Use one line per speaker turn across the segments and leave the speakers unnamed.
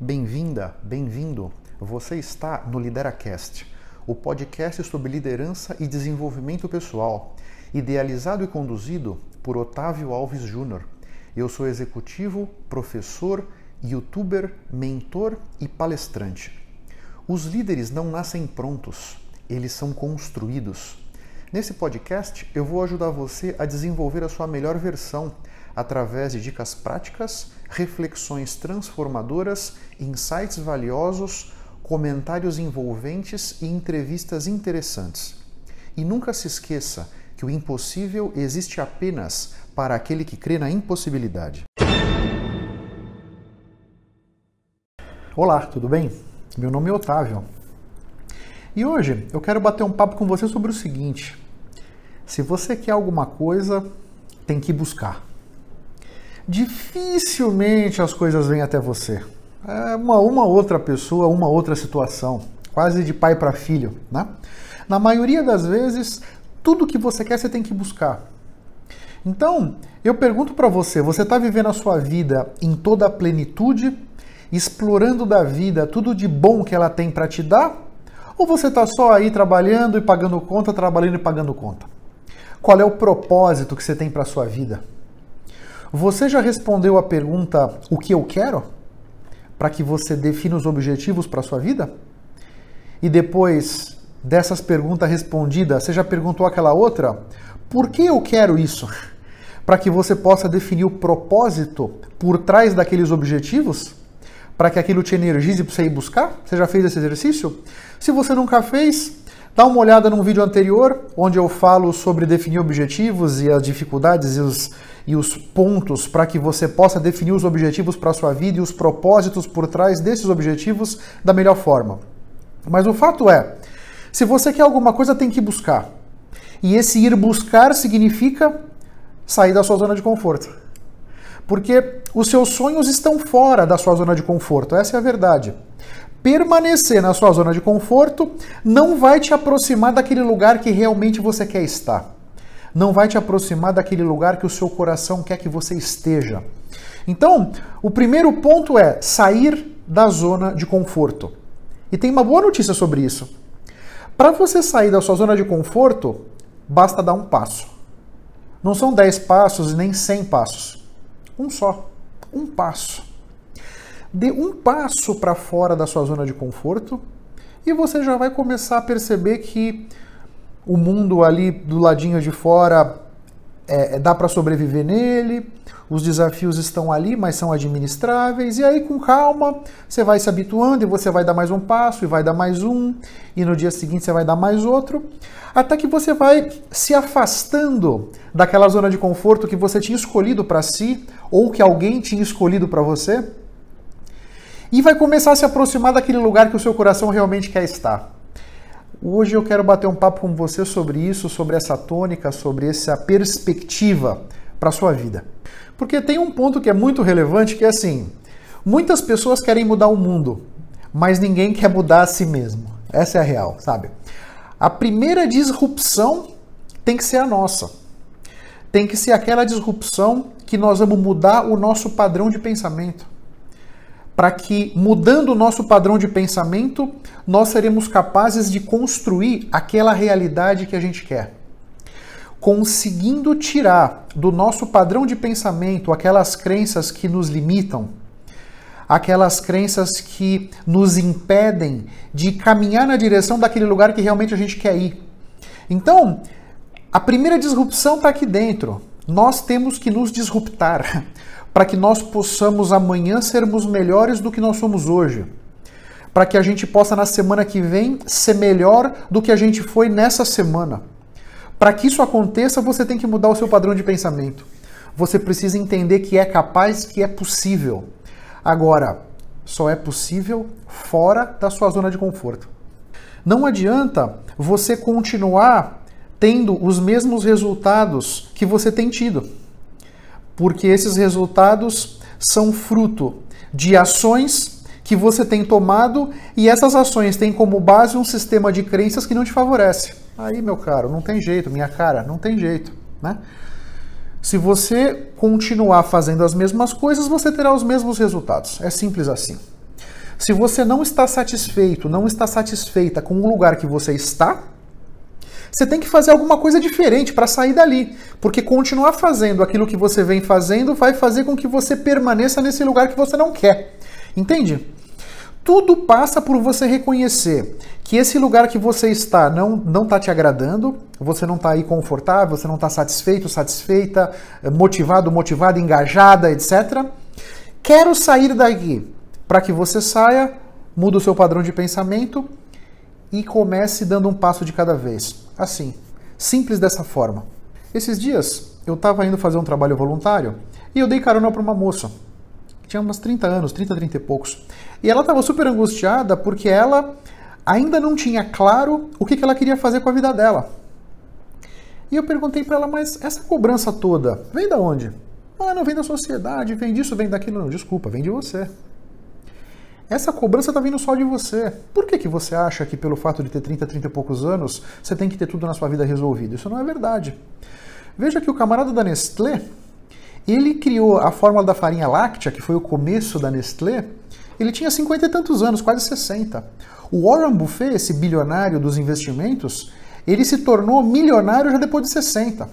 Bem-vinda, bem-vindo. Você está no LideraCast, o podcast sobre liderança e desenvolvimento pessoal, idealizado e conduzido por Otávio Alves Júnior. Eu sou executivo, professor, youtuber, mentor e palestrante. Os líderes não nascem prontos, eles são construídos. Nesse podcast, eu vou ajudar você a desenvolver a sua melhor versão através de dicas práticas, reflexões transformadoras, insights valiosos, comentários envolventes e entrevistas interessantes. E nunca se esqueça que o impossível existe apenas para aquele que crê na impossibilidade. Olá, tudo bem? Meu nome é Otávio e hoje eu quero bater um papo com você sobre o seguinte: se você quer alguma coisa, tem que buscar. Dificilmente as coisas vêm até você. É uma, uma outra pessoa, uma outra situação, quase de pai para filho, né? Na maioria das vezes, tudo que você quer você tem que buscar. Então, eu pergunto para você: você está vivendo a sua vida em toda a plenitude, explorando da vida tudo de bom que ela tem para te dar? Ou você está só aí trabalhando e pagando conta, trabalhando e pagando conta? Qual é o propósito que você tem para a sua vida? Você já respondeu a pergunta o que eu quero? Para que você defina os objetivos para a sua vida? E depois dessas perguntas respondidas, você já perguntou aquela outra? Por que eu quero isso? Para que você possa definir o propósito por trás daqueles objetivos? para que aquilo te energize para você ir buscar? Você já fez esse exercício? Se você nunca fez, dá uma olhada num vídeo anterior, onde eu falo sobre definir objetivos e as dificuldades e os, e os pontos para que você possa definir os objetivos para a sua vida e os propósitos por trás desses objetivos da melhor forma. Mas o fato é, se você quer alguma coisa, tem que buscar. E esse ir buscar significa sair da sua zona de conforto porque os seus sonhos estão fora da sua zona de conforto, essa é a verdade. Permanecer na sua zona de conforto não vai te aproximar daquele lugar que realmente você quer estar. Não vai te aproximar daquele lugar que o seu coração quer que você esteja. Então, o primeiro ponto é sair da zona de conforto. E tem uma boa notícia sobre isso. Para você sair da sua zona de conforto, basta dar um passo. Não são 10 passos nem 100 passos. Um só. Um passo. Dê um passo para fora da sua zona de conforto e você já vai começar a perceber que o mundo ali do ladinho de fora é, é dá para sobreviver nele, os desafios estão ali, mas são administráveis, e aí com calma você vai se habituando e você vai dar mais um passo, e vai dar mais um, e no dia seguinte você vai dar mais outro, até que você vai se afastando daquela zona de conforto que você tinha escolhido para si, ou que alguém tinha escolhido para você, e vai começar a se aproximar daquele lugar que o seu coração realmente quer estar. Hoje eu quero bater um papo com você sobre isso, sobre essa tônica, sobre essa perspectiva para a sua vida. Porque tem um ponto que é muito relevante que é assim: muitas pessoas querem mudar o mundo, mas ninguém quer mudar a si mesmo. Essa é a real, sabe? A primeira disrupção tem que ser a nossa. Tem que ser aquela disrupção que nós vamos mudar o nosso padrão de pensamento. Para que, mudando o nosso padrão de pensamento, nós seremos capazes de construir aquela realidade que a gente quer conseguindo tirar do nosso padrão de pensamento aquelas crenças que nos limitam, aquelas crenças que nos impedem de caminhar na direção daquele lugar que realmente a gente quer ir. Então, a primeira disrupção está aqui dentro. Nós temos que nos disruptar para que nós possamos amanhã sermos melhores do que nós somos hoje. Para que a gente possa na semana que vem ser melhor do que a gente foi nessa semana. Para que isso aconteça, você tem que mudar o seu padrão de pensamento. Você precisa entender que é capaz, que é possível. Agora, só é possível fora da sua zona de conforto. Não adianta você continuar tendo os mesmos resultados que você tem tido, porque esses resultados são fruto de ações que você tem tomado e essas ações têm como base um sistema de crenças que não te favorece. Aí, meu caro, não tem jeito, minha cara, não tem jeito, né? Se você continuar fazendo as mesmas coisas, você terá os mesmos resultados. É simples assim. Se você não está satisfeito, não está satisfeita com o lugar que você está, você tem que fazer alguma coisa diferente para sair dali. Porque continuar fazendo aquilo que você vem fazendo vai fazer com que você permaneça nesse lugar que você não quer. Entende? Tudo passa por você reconhecer que esse lugar que você está não não está te agradando, você não está aí confortável, você não está satisfeito, satisfeita, motivado, motivada, engajada, etc. Quero sair daqui. Para que você saia, muda o seu padrão de pensamento e comece dando um passo de cada vez. Assim, simples dessa forma. Esses dias eu estava indo fazer um trabalho voluntário e eu dei carona para uma moça. Tinha umas 30 anos, 30, 30 e poucos. E ela estava super angustiada porque ela ainda não tinha claro o que, que ela queria fazer com a vida dela. E eu perguntei para ela, mas essa cobrança toda vem da onde? Ah, não vem da sociedade, vem disso, vem daquilo. Não, desculpa, vem de você. Essa cobrança está vindo só de você. Por que, que você acha que pelo fato de ter 30, 30 e poucos anos, você tem que ter tudo na sua vida resolvido? Isso não é verdade. Veja que o camarada da Nestlé, ele criou a fórmula da farinha láctea, que foi o começo da Nestlé, ele tinha 50 e tantos anos, quase 60. O Warren Buffett, esse bilionário dos investimentos, ele se tornou milionário já depois de 60.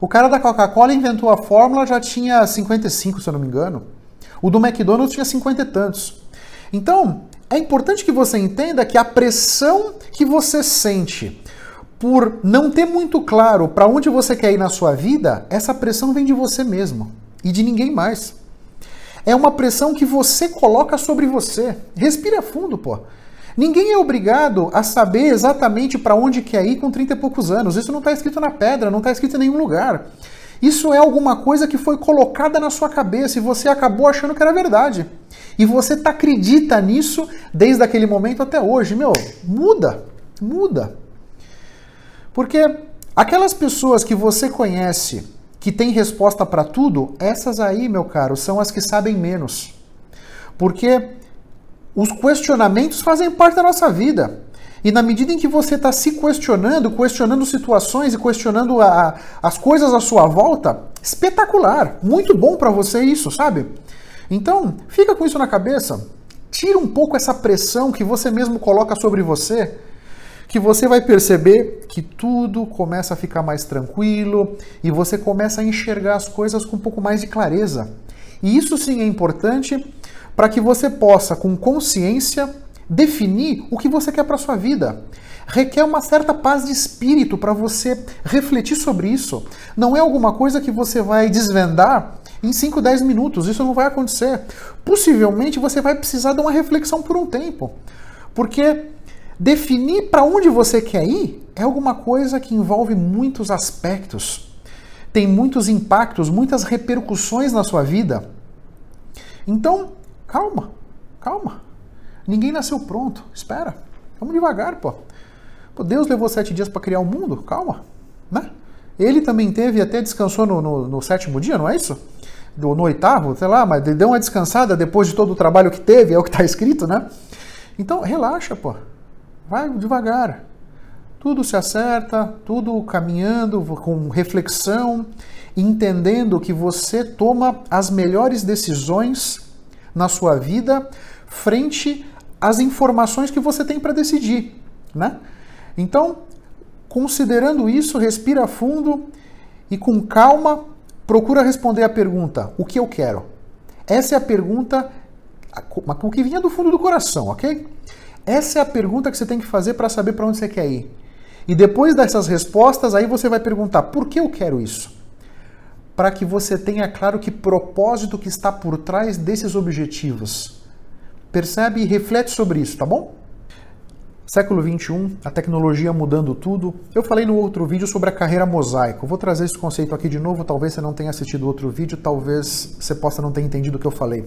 O cara da Coca-Cola inventou a fórmula, já tinha 55, se eu não me engano. O do McDonald's tinha 50 e tantos. Então, é importante que você entenda que a pressão que você sente por não ter muito claro para onde você quer ir na sua vida, essa pressão vem de você mesmo e de ninguém mais. É uma pressão que você coloca sobre você. Respira fundo, pô. Ninguém é obrigado a saber exatamente para onde quer ir com 30 e poucos anos. Isso não está escrito na pedra, não está escrito em nenhum lugar. Isso é alguma coisa que foi colocada na sua cabeça e você acabou achando que era verdade. E você tá, acredita nisso desde aquele momento até hoje. Meu, muda, muda. Porque aquelas pessoas que você conhece que têm resposta para tudo, essas aí, meu caro, são as que sabem menos. Porque os questionamentos fazem parte da nossa vida. E na medida em que você está se questionando, questionando situações e questionando a, as coisas à sua volta, espetacular, muito bom para você isso, sabe? Então, fica com isso na cabeça. Tira um pouco essa pressão que você mesmo coloca sobre você, que você vai perceber que tudo começa a ficar mais tranquilo e você começa a enxergar as coisas com um pouco mais de clareza. E isso sim é importante para que você possa, com consciência, definir o que você quer para sua vida. Requer uma certa paz de espírito para você refletir sobre isso. Não é alguma coisa que você vai desvendar em 5, 10 minutos. Isso não vai acontecer. Possivelmente você vai precisar de uma reflexão por um tempo. Porque definir para onde você quer ir é alguma coisa que envolve muitos aspectos. Tem muitos impactos, muitas repercussões na sua vida. Então, calma, calma. Ninguém nasceu pronto. Espera. Vamos devagar, pô. pô Deus levou sete dias para criar o mundo. Calma, né? Ele também teve até descansou no, no, no sétimo dia, não é isso? no oitavo, sei lá, mas deu uma descansada depois de todo o trabalho que teve, é o que está escrito, né? Então, relaxa, pô. Vai devagar. Tudo se acerta, tudo caminhando com reflexão, entendendo que você toma as melhores decisões na sua vida frente às informações que você tem para decidir, né? Então, considerando isso, respira fundo e com calma procura responder a pergunta: o que eu quero? Essa é a pergunta, o que vinha do fundo do coração, ok? Essa é a pergunta que você tem que fazer para saber para onde você quer ir. E depois dessas respostas, aí você vai perguntar: por que eu quero isso? Para que você tenha claro que propósito que está por trás desses objetivos. Percebe e reflete sobre isso, tá bom? Século 21, a tecnologia mudando tudo. Eu falei no outro vídeo sobre a carreira mosaico. Vou trazer esse conceito aqui de novo. Talvez você não tenha assistido outro vídeo, talvez você possa não ter entendido o que eu falei.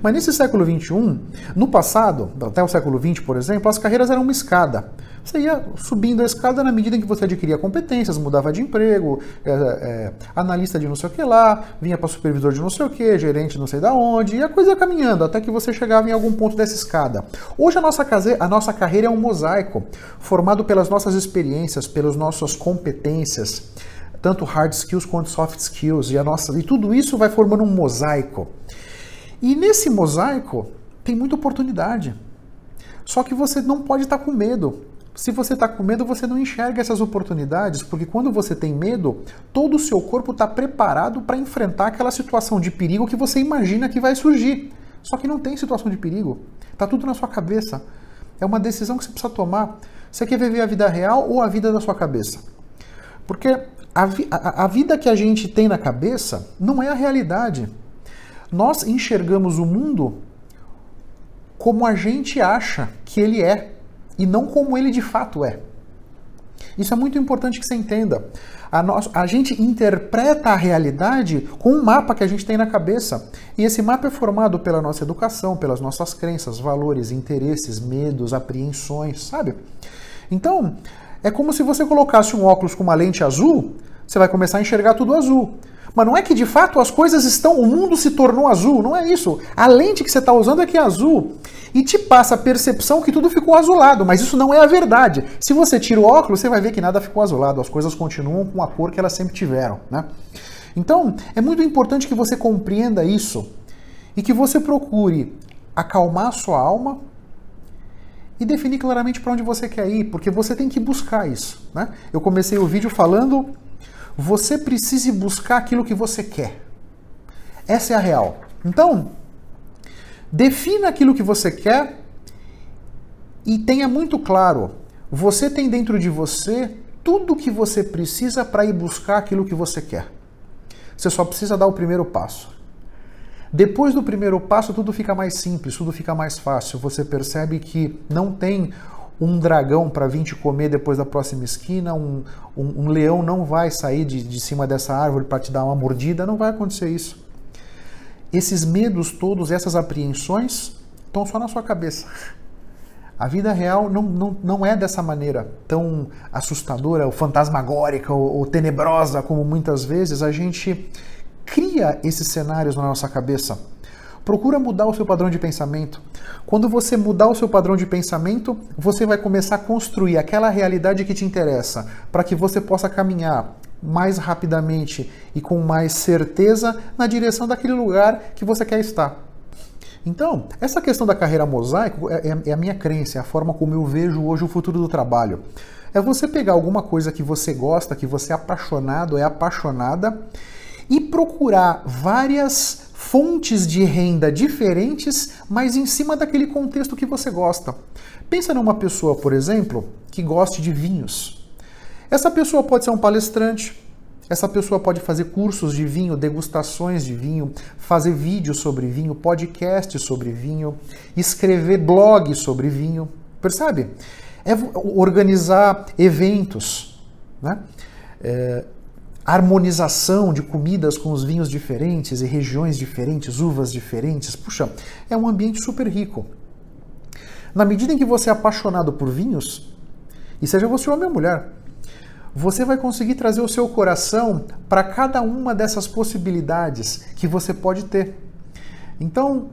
Mas nesse século 21, no passado, até o século 20, por exemplo, as carreiras eram uma escada. Você ia subindo a escada na medida em que você adquiria competências, mudava de emprego, é, é, analista de não sei o que lá, vinha para supervisor de não sei o que, gerente não sei da onde, e a coisa ia caminhando até que você chegava em algum ponto dessa escada. Hoje a nossa, case, a nossa carreira é um mosaico, formado pelas nossas experiências, pelas nossas competências, tanto hard skills quanto soft skills, e, a nossa, e tudo isso vai formando um mosaico. E nesse mosaico, tem muita oportunidade. Só que você não pode estar com medo. Se você está com medo, você não enxerga essas oportunidades, porque quando você tem medo, todo o seu corpo está preparado para enfrentar aquela situação de perigo que você imagina que vai surgir. Só que não tem situação de perigo. Está tudo na sua cabeça. É uma decisão que você precisa tomar. Você quer viver a vida real ou a vida da sua cabeça? Porque a, vi a, a vida que a gente tem na cabeça não é a realidade. Nós enxergamos o mundo como a gente acha que ele é e não como ele de fato é. Isso é muito importante que você entenda. A, nós, a gente interpreta a realidade com um mapa que a gente tem na cabeça. E esse mapa é formado pela nossa educação, pelas nossas crenças, valores, interesses, medos, apreensões, sabe? Então, é como se você colocasse um óculos com uma lente azul, você vai começar a enxergar tudo azul. Mas não é que de fato as coisas estão, o mundo se tornou azul, não é isso. A lente que você está usando é que é azul e te passa a percepção que tudo ficou azulado, mas isso não é a verdade. Se você tira o óculos, você vai ver que nada ficou azulado, as coisas continuam com a cor que elas sempre tiveram, né? Então, é muito importante que você compreenda isso e que você procure acalmar a sua alma e definir claramente para onde você quer ir, porque você tem que buscar isso, né? Eu comecei o vídeo falando você precisa buscar aquilo que você quer. Essa é a real. Então, defina aquilo que você quer e tenha muito claro: você tem dentro de você tudo o que você precisa para ir buscar aquilo que você quer. Você só precisa dar o primeiro passo. Depois do primeiro passo, tudo fica mais simples, tudo fica mais fácil. Você percebe que não tem um dragão para vir te comer depois da próxima esquina, um, um, um leão não vai sair de, de cima dessa árvore para te dar uma mordida, não vai acontecer isso. Esses medos todos, essas apreensões, estão só na sua cabeça. A vida real não, não, não é dessa maneira tão assustadora, ou fantasmagórica, ou, ou tenebrosa, como muitas vezes a gente cria esses cenários na nossa cabeça. Procura mudar o seu padrão de pensamento. Quando você mudar o seu padrão de pensamento, você vai começar a construir aquela realidade que te interessa, para que você possa caminhar mais rapidamente e com mais certeza na direção daquele lugar que você quer estar. Então, essa questão da carreira mosaico é, é, é a minha crença, é a forma como eu vejo hoje o futuro do trabalho. É você pegar alguma coisa que você gosta, que você é apaixonado, é apaixonada, e procurar várias fontes de renda diferentes, mas em cima daquele contexto que você gosta. Pensa numa pessoa, por exemplo, que goste de vinhos. Essa pessoa pode ser um palestrante, essa pessoa pode fazer cursos de vinho, degustações de vinho, fazer vídeos sobre vinho, podcasts sobre vinho, escrever blogs sobre vinho, percebe? É organizar eventos, né? É, harmonização de comidas com os vinhos diferentes e regiões diferentes, uvas diferentes. Puxa, é um ambiente super rico. Na medida em que você é apaixonado por vinhos, e seja você homem ou mulher, você vai conseguir trazer o seu coração para cada uma dessas possibilidades que você pode ter. Então,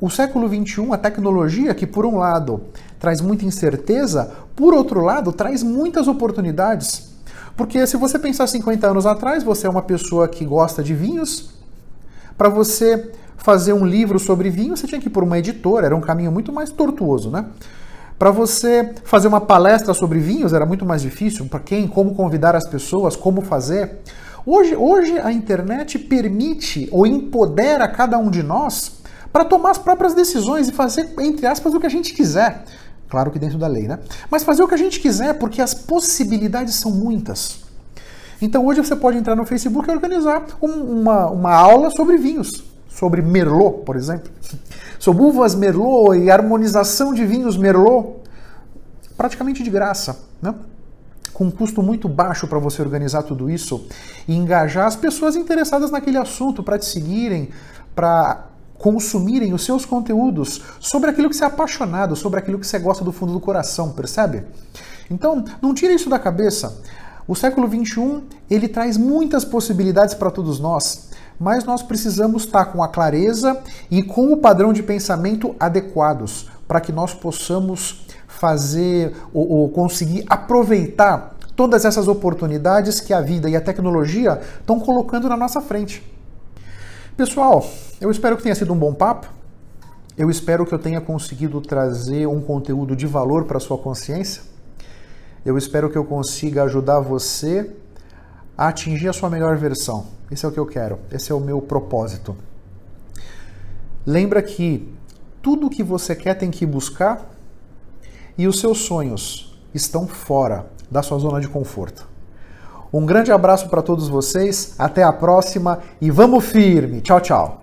o século XXI, a tecnologia, que por um lado traz muita incerteza, por outro lado traz muitas oportunidades. Porque se você pensar 50 anos atrás, você é uma pessoa que gosta de vinhos. Para você fazer um livro sobre vinho, você tinha que ir por uma editora, era um caminho muito mais tortuoso, né? Para você fazer uma palestra sobre vinhos era muito mais difícil. Para quem, como convidar as pessoas, como fazer. Hoje, hoje a internet permite ou empodera cada um de nós para tomar as próprias decisões e fazer, entre aspas, o que a gente quiser. Claro que dentro da lei, né? Mas fazer o que a gente quiser, porque as possibilidades são muitas. Então hoje você pode entrar no Facebook e organizar um, uma, uma aula sobre vinhos, sobre Merlot, por exemplo, sobre uvas Merlot e harmonização de vinhos Merlot, praticamente de graça, né? com um custo muito baixo para você organizar tudo isso e engajar as pessoas interessadas naquele assunto para te seguirem, para consumirem os seus conteúdos sobre aquilo que você é apaixonado, sobre aquilo que você gosta do fundo do coração, percebe? Então, não tire isso da cabeça. O século XXI ele traz muitas possibilidades para todos nós, mas nós precisamos estar com a clareza e com o padrão de pensamento adequados para que nós possamos fazer ou, ou conseguir aproveitar todas essas oportunidades que a vida e a tecnologia estão colocando na nossa frente. Pessoal, eu espero que tenha sido um bom papo. Eu espero que eu tenha conseguido trazer um conteúdo de valor para sua consciência. Eu espero que eu consiga ajudar você a atingir a sua melhor versão. Esse é o que eu quero, esse é o meu propósito. Lembra que tudo que você quer tem que buscar e os seus sonhos estão fora da sua zona de conforto. Um grande abraço para todos vocês, até a próxima e vamos firme. Tchau, tchau.